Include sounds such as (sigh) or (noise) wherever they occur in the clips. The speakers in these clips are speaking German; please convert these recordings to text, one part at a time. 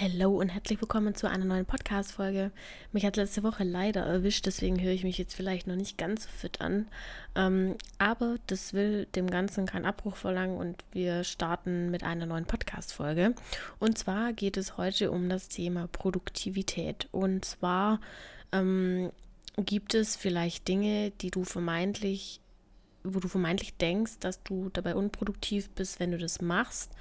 Hallo und herzlich willkommen zu einer neuen Podcast-Folge. Mich hat letzte Woche leider erwischt, deswegen höre ich mich jetzt vielleicht noch nicht ganz so fit an. Ähm, aber das will dem Ganzen keinen Abbruch verlangen und wir starten mit einer neuen Podcast-Folge. Und zwar geht es heute um das Thema Produktivität. Und zwar ähm, gibt es vielleicht Dinge, die du vermeintlich wo du vermeintlich denkst, dass du dabei unproduktiv bist, wenn du das machst.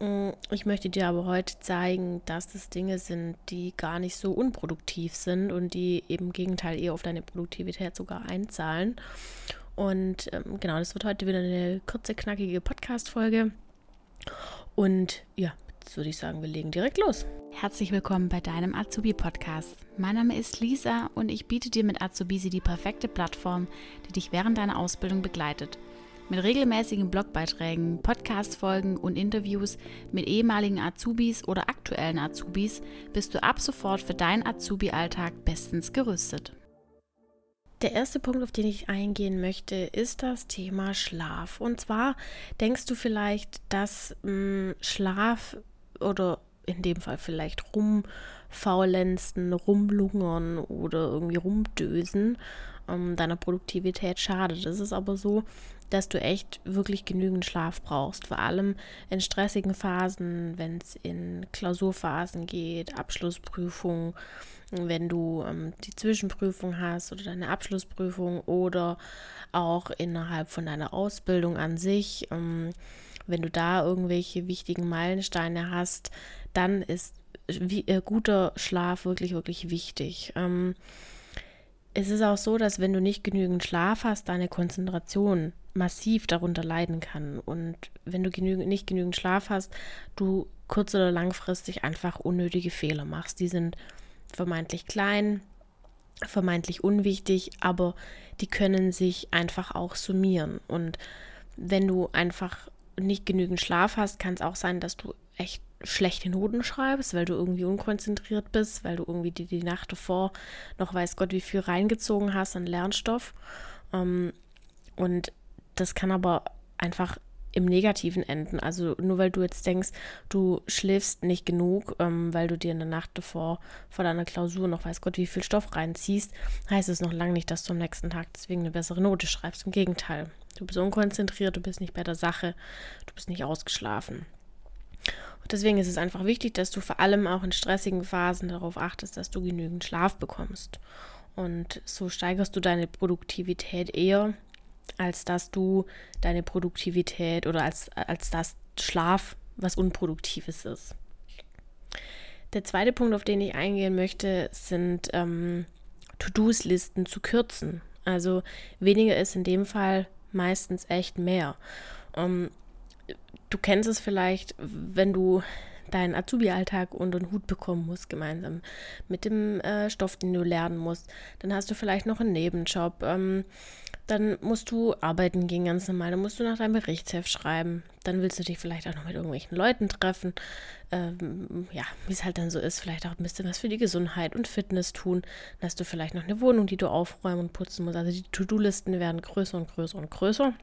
Mm, ich möchte dir aber heute zeigen, dass das Dinge sind, die gar nicht so unproduktiv sind und die im Gegenteil eher auf deine Produktivität sogar einzahlen. Und ähm, genau, das wird heute wieder eine kurze, knackige Podcast-Folge. Und ja, jetzt würde ich sagen, wir legen direkt los. Herzlich willkommen bei deinem Azubi-Podcast. Mein Name ist Lisa und ich biete dir mit Azubisi die perfekte Plattform, die dich während deiner Ausbildung begleitet. Mit regelmäßigen Blogbeiträgen, Podcast-Folgen und Interviews mit ehemaligen Azubis oder aktuellen Azubis bist du ab sofort für deinen Azubi-Alltag bestens gerüstet. Der erste Punkt, auf den ich eingehen möchte, ist das Thema Schlaf. Und zwar denkst du vielleicht, dass mh, hm, Schlaf oder in dem Fall vielleicht rumfaulenzen, rumlungern oder irgendwie rumdösen ähm, deiner Produktivität schadet. Es ist aber so, dass du echt wirklich genügend Schlaf brauchst. Vor allem in stressigen Phasen, wenn es in Klausurphasen geht, Abschlussprüfung, wenn du ähm, die Zwischenprüfung hast oder deine Abschlussprüfung oder auch innerhalb von deiner Ausbildung an sich. Ähm, wenn du da irgendwelche wichtigen Meilensteine hast, dann ist wie, äh, guter Schlaf wirklich, wirklich wichtig. Ähm, es ist auch so, dass wenn du nicht genügend Schlaf hast, deine Konzentration massiv darunter leiden kann. Und wenn du genügend, nicht genügend Schlaf hast, du kurz- oder langfristig einfach unnötige Fehler machst. Die sind vermeintlich klein, vermeintlich unwichtig, aber die können sich einfach auch summieren. Und wenn du einfach nicht genügend Schlaf hast, kann es auch sein, dass du echt schlechte Noten schreibst, weil du irgendwie unkonzentriert bist, weil du irgendwie die, die Nacht davor noch weiß Gott wie viel reingezogen hast an Lernstoff. Ähm, und das kann aber einfach im Negativen enden. Also nur weil du jetzt denkst, du schläfst nicht genug, ähm, weil du dir in der Nacht davor vor deiner Klausur noch weiß Gott wie viel Stoff reinziehst, heißt es noch lange nicht, dass du am nächsten Tag deswegen eine bessere Note schreibst. Im Gegenteil, du bist unkonzentriert, du bist nicht bei der Sache, du bist nicht ausgeschlafen. Deswegen ist es einfach wichtig, dass du vor allem auch in stressigen Phasen darauf achtest, dass du genügend Schlaf bekommst. Und so steigerst du deine Produktivität eher, als dass du deine Produktivität oder als, als das Schlaf was Unproduktives ist. Der zweite Punkt, auf den ich eingehen möchte, sind ähm, To-Dos-Listen zu kürzen. Also weniger ist in dem Fall meistens echt mehr. Ähm, du kennst es vielleicht, wenn du deinen Azubi-Alltag unter den Hut bekommen musst, gemeinsam mit dem äh, Stoff, den du lernen musst. Dann hast du vielleicht noch einen Nebenjob. Ähm, dann musst du arbeiten gehen ganz normal. Dann musst du nach deinem Berichtsheft schreiben. Dann willst du dich vielleicht auch noch mit irgendwelchen Leuten treffen. Ähm, ja, wie es halt dann so ist. Vielleicht auch ein bisschen was für die Gesundheit und Fitness tun. Dann hast du vielleicht noch eine Wohnung, die du aufräumen und putzen musst. Also die To-Do-Listen werden größer und größer und größer.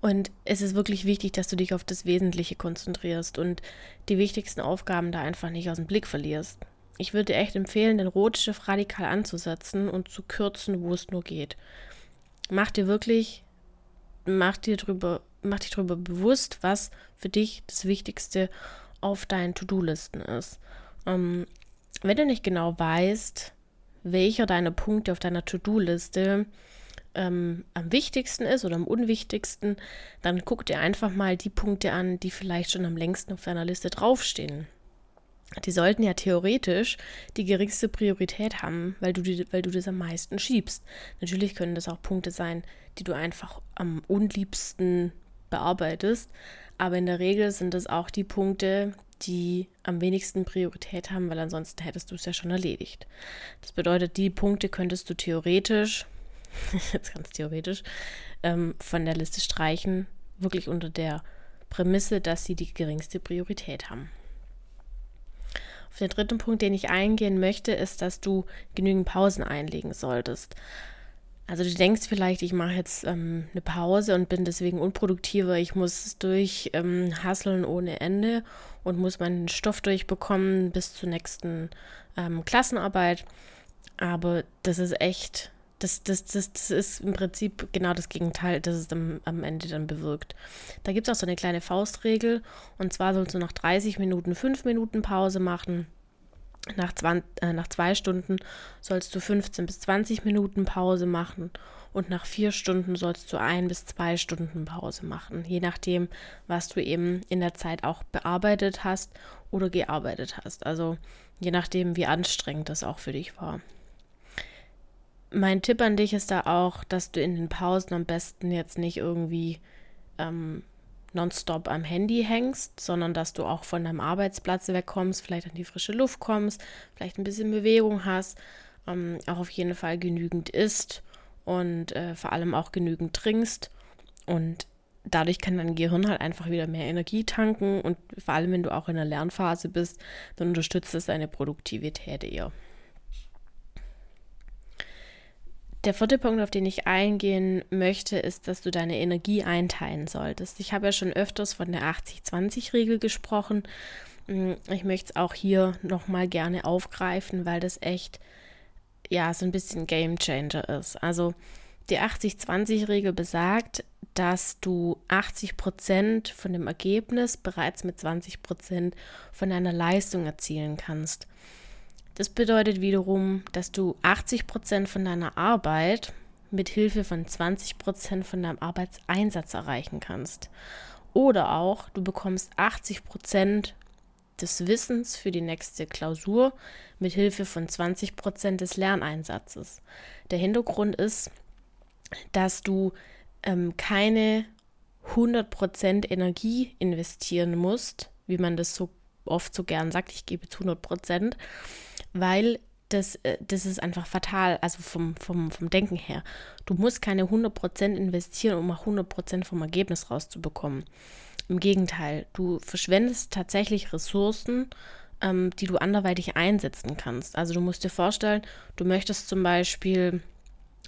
Und es ist wirklich wichtig, dass du dich auf das Wesentliche konzentrierst und die wichtigsten Aufgaben da einfach nicht aus dem Blick verlierst. Ich würde dir echt empfehlen, den Rotstift radikal anzusetzen und zu kürzen, wo es nur geht. Mach dir wirklich, mach dir drüber, mach dich darüber bewusst, was für dich das Wichtigste auf deinen To-Do-Listen ist. Ähm, wenn du nicht genau weißt, welcher deiner Punkte auf deiner To-Do-Liste ähm, am wichtigsten ist oder am unwichtigsten, dann guck dir einfach mal die Punkte an, die vielleicht schon am längsten auf deiner Liste draufstehen. Die sollten ja theoretisch die geringste Priorität haben, weil du, die, weil du das am meisten schiebst. Natürlich können das auch Punkte sein, die du einfach am unliebsten bearbeitest, aber in der Regel sind das auch die Punkte, die am wenigsten Priorität haben, weil ansonsten hättest du es ja schon erledigt. Das bedeutet, die Punkte könntest du theoretisch (laughs) jetzt ganz theoretisch, ähm, von der Liste streichen, wirklich unter der Prämisse, dass sie die geringste Priorität haben. Auf den dritten Punkt, den ich eingehen möchte, ist, dass du genügend Pausen einlegen solltest. Also du denkst vielleicht, ich mache jetzt ähm, eine Pause und bin deswegen unproduktiver. Ich muss durch ähm, ohne Ende und muss meinen Stoff durchbekommen bis zur nächsten ähm, Klassenarbeit. Aber das ist echt, das, das, das, das ist im Prinzip genau das Gegenteil, das es am, am Ende dann bewirkt. Da gibt es auch so eine kleine Faustregel und zwar sollst du nach 30 Minuten 5 Minuten Pause machen nach, 20, äh, nach zwei Stunden sollst du 15 bis 20 Minuten Pause machen und nach vier Stunden sollst du ein bis zwei Stunden Pause machen, je nachdem, was du eben in der Zeit auch bearbeitet hast oder gearbeitet hast. Also je nachdem, wie anstrengend das auch für dich war. Mein Tipp an dich ist da auch, dass du in den Pausen am besten jetzt nicht irgendwie ähm, nonstop am Handy hängst, sondern dass du auch von deinem Arbeitsplatz wegkommst, vielleicht an die frische Luft kommst, vielleicht ein bisschen Bewegung hast, ähm, auch auf jeden Fall genügend isst und äh, vor allem auch genügend trinkst. Und dadurch kann dein Gehirn halt einfach wieder mehr Energie tanken und vor allem, wenn du auch in der Lernphase bist, dann unterstützt es deine Produktivität eher. Der vierte Punkt, auf den ich eingehen möchte, ist, dass du deine Energie einteilen solltest. Ich habe ja schon öfters von der 80-20-Regel gesprochen. Mm, ich möchte es auch hier nochmal gerne aufgreifen, weil das echt, ja, so ein bisschen Game Changer ist. Also die 80-20-Regel besagt, dass du 80 Prozent von dem Ergebnis bereits mit 20 Prozent von deiner Leistung erzielen kannst. Das bedeutet wiederum, dass du 80 Prozent von deiner Arbeit mit Hilfe von 20 Prozent von deinem Arbeitseinsatz erreichen kannst. Oder auch, du bekommst 80 Prozent des Wissens für die nächste Klausur mit Hilfe von 20 Prozent des Lerneinsatzes. Der Hintergrund ist, dass du ähm, keine 100 Prozent Energie investieren musst, wie man das so oft so gern sagt, ich gebe zu 100 Prozent, weil das, äh, das ist einfach fatal, also vom, vom, vom Denken her. Du musst keine 100% investieren, um auch 100% vom Ergebnis rauszubekommen. Im Gegenteil, du verschwendest tatsächlich Ressourcen, ähm, die du anderweitig einsetzen kannst. Also du musst dir vorstellen, du möchtest zum Beispiel,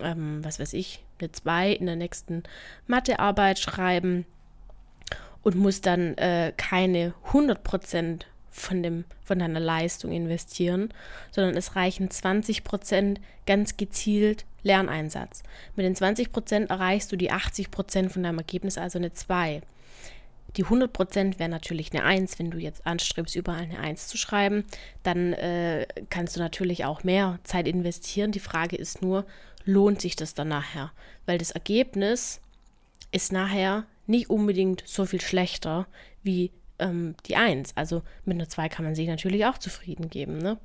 ähm, was weiß ich, eine 2 in der nächsten Mathearbeit schreiben und musst dann äh, keine 100% von, dem, von deiner Leistung investieren, sondern es reichen 20 Prozent ganz gezielt Lerneinsatz. Mit den 20 Prozent erreichst du die 80 Prozent von deinem Ergebnis, also eine 2. Die 100 Prozent wäre natürlich eine 1, wenn du jetzt anstrebst, überall eine 1 zu schreiben. Dann äh, kannst du natürlich auch mehr Zeit investieren. Die Frage ist nur, lohnt sich das dann nachher? Weil das Ergebnis ist nachher nicht unbedingt so viel schlechter wie ähm, die Eins. Also mit einer Zwei kann man sich natürlich auch zufrieden geben. Ne?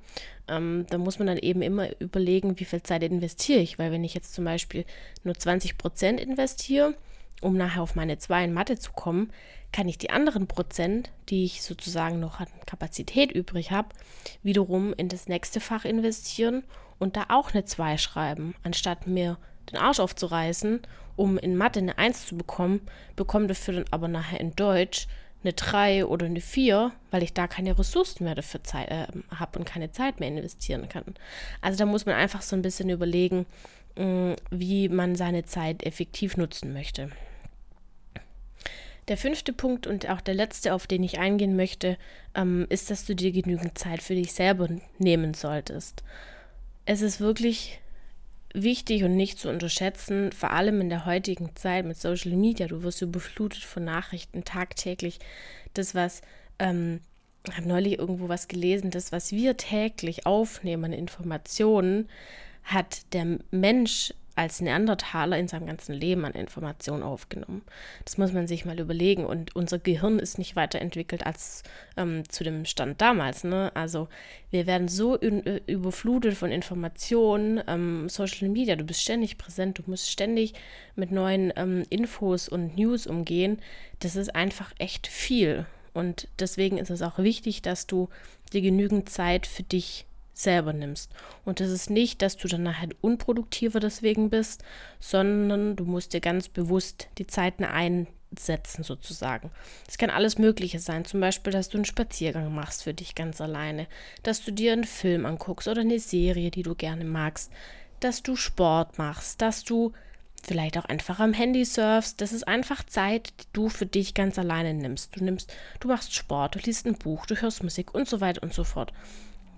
Ähm, da muss man dann eben immer überlegen, wie viel Zeit investiere ich. Weil wenn ich jetzt zum Beispiel nur 20 Prozent investiere, um nachher auf meine Zwei in Mathe zu kommen, kann ich die anderen Prozent, die ich sozusagen noch an Kapazität übrig habe, wiederum in das nächste Fach investieren und da auch eine 2 schreiben, anstatt mir den Arsch aufzureißen, um in Mathe eine 1 zu bekommen, bekomme dafür dann aber nachher in Deutsch eine 3 oder eine 4, weil ich da keine Ressourcen mehr dafür äh, habe und keine Zeit mehr investieren kann. Also da muss man einfach so ein bisschen überlegen, mh, mm, wie man seine Zeit effektiv nutzen möchte. Der fünfte Punkt und auch der letzte, auf den ich eingehen möchte, ähm, ist, dass du dir genügend Zeit für dich selber nehmen solltest. Es ist wirklich wichtig und nicht zu unterschätzen, vor allem in der heutigen Zeit mit Social Media. Du wirst überflutet von Nachrichten tagtäglich. Das, was, ähm, ich habe neulich irgendwo was gelesen, das, was wir täglich aufnehmen Informationen, hat der Mensch als Neandertaler in seinem ganzen Leben an Informationen aufgenommen. Das muss man sich mal überlegen. Und unser Gehirn ist nicht weiterentwickelt als ähm, zu dem Stand damals. Ne? Also wir werden so äh, überflutet von Informationen, ähm, Social Media, du bist ständig präsent, du musst ständig mit neuen ähm, Infos und News umgehen. Das ist einfach echt viel. Und deswegen ist es auch wichtig, dass du dir genügend Zeit für dich selber nimmst. Und das ist nicht, dass du dann nachher unproduktiver deswegen bist, sondern du musst dir ganz bewusst die Zeiten einsetzen sozusagen. Es kann alles Mögliche sein, zum Beispiel, dass du einen Spaziergang machst für dich ganz alleine, dass du dir einen Film anguckst oder eine Serie, die du gerne magst. dass du Sport machst, dass du vielleicht auch einfach am Handy surfst. Das ist einfach Zeit, die du für dich ganz alleine nimmst. Du nimmst, du machst Sport, du liest ein Buch, du hörst Musik und so weiter und so fort.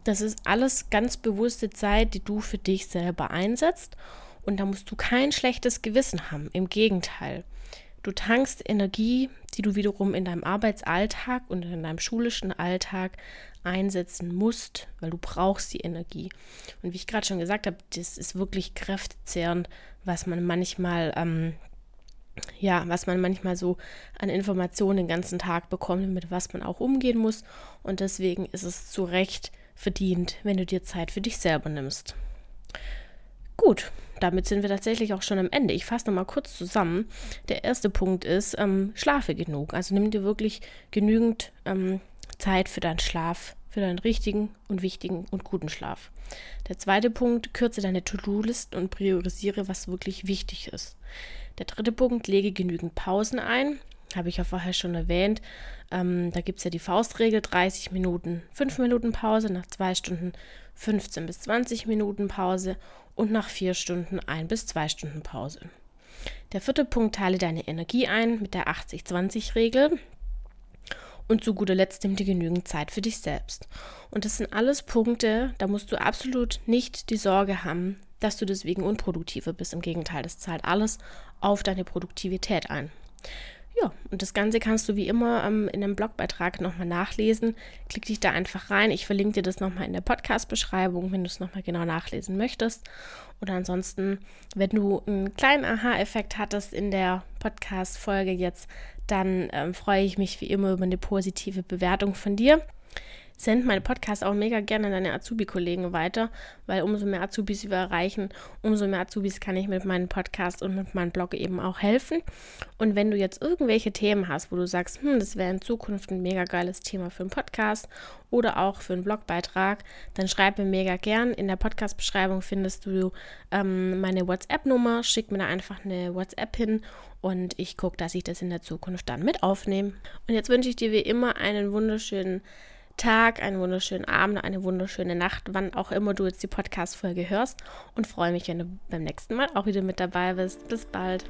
Das ist alles ganz bewusste Zeit, die du für dich selber einsetzt. Und da musst du kein schlechtes Gewissen haben. Im Gegenteil. Du tankst Energie, die du wiederum in deinem Arbeitsalltag und in deinem schulischen Alltag einsetzen musst, weil du brauchst die Energie. Und wie ich gerade schon gesagt habe, das ist wirklich kräftezehrend, was man manchmal, ähm, ja, was man manchmal so an Informationen den ganzen Tag bekommt, mit was man auch umgehen muss. Und deswegen ist es zu Recht verdient, wenn du dir Zeit für dich selber nimmst. Gut, damit sind wir tatsächlich auch schon am Ende. Ich fasse nochmal kurz zusammen. Der erste Punkt ist, ähm, schlafe genug. Also nimm dir wirklich genügend ähm, Zeit für deinen Schlaf, für deinen richtigen und wichtigen und guten Schlaf. Der zweite Punkt, kürze deine To-Do-Listen und priorisiere, was wirklich wichtig ist. Der dritte Punkt, lege genügend Pausen ein. Habe ich ja vorher schon erwähnt. Ähm, da gibt es ja die Faustregel, 30 Minuten, 5 Minuten Pause, nach 2 Stunden 15 bis 20 Minuten Pause und nach 4 Stunden 1 bis 2 Stunden Pause. Der vierte Punkt, teile deine Energie ein mit der 80-20-Regel. Und zu guter Letzt nimm dir genügend Zeit für dich selbst. Und das sind alles Punkte, da musst du absolut nicht die Sorge haben, dass du deswegen unproduktiver bist. Im Gegenteil, das zahlt alles auf deine Produktivität ein. Ja, und das Ganze kannst du wie immer ähm, in einem Blogbeitrag nochmal nachlesen. Klick dich da einfach rein. Ich verlinke dir das nochmal in der Podcast-Beschreibung, wenn du es nochmal genau nachlesen möchtest. Oder ansonsten, wenn du einen kleinen Aha-Effekt hattest in der Podcast-Folge jetzt, dann ähm, freue ich mich wie immer über eine positive Bewertung von dir send meine Podcast auch mega gerne an deine Azubi-Kollegen weiter, weil umso mehr Azubis wir erreichen, umso mehr Azubis kann ich mit meinem Podcast und mit meinem Blog eben auch helfen. Und wenn du jetzt irgendwelche Themen hast, wo du sagst, hm, das wäre in Zukunft ein mega geiles Thema für einen Podcast oder auch für einen Blogbeitrag, dann schreib mir mega gern. In der Podcast-Beschreibung findest du ähm, meine WhatsApp-Nummer. Schick mir da einfach eine WhatsApp hin und ich gucke, dass ich das in der Zukunft dann mit aufnehme. Und jetzt wünsche ich dir wie immer einen wunderschönen Tag, einen wunderschönen Abend, eine wunderschöne Nacht, wann auch immer du jetzt die Podcast-Folge hörst und freue mich, wenn du beim nächsten Mal auch wieder mit dabei bist. Bis bald.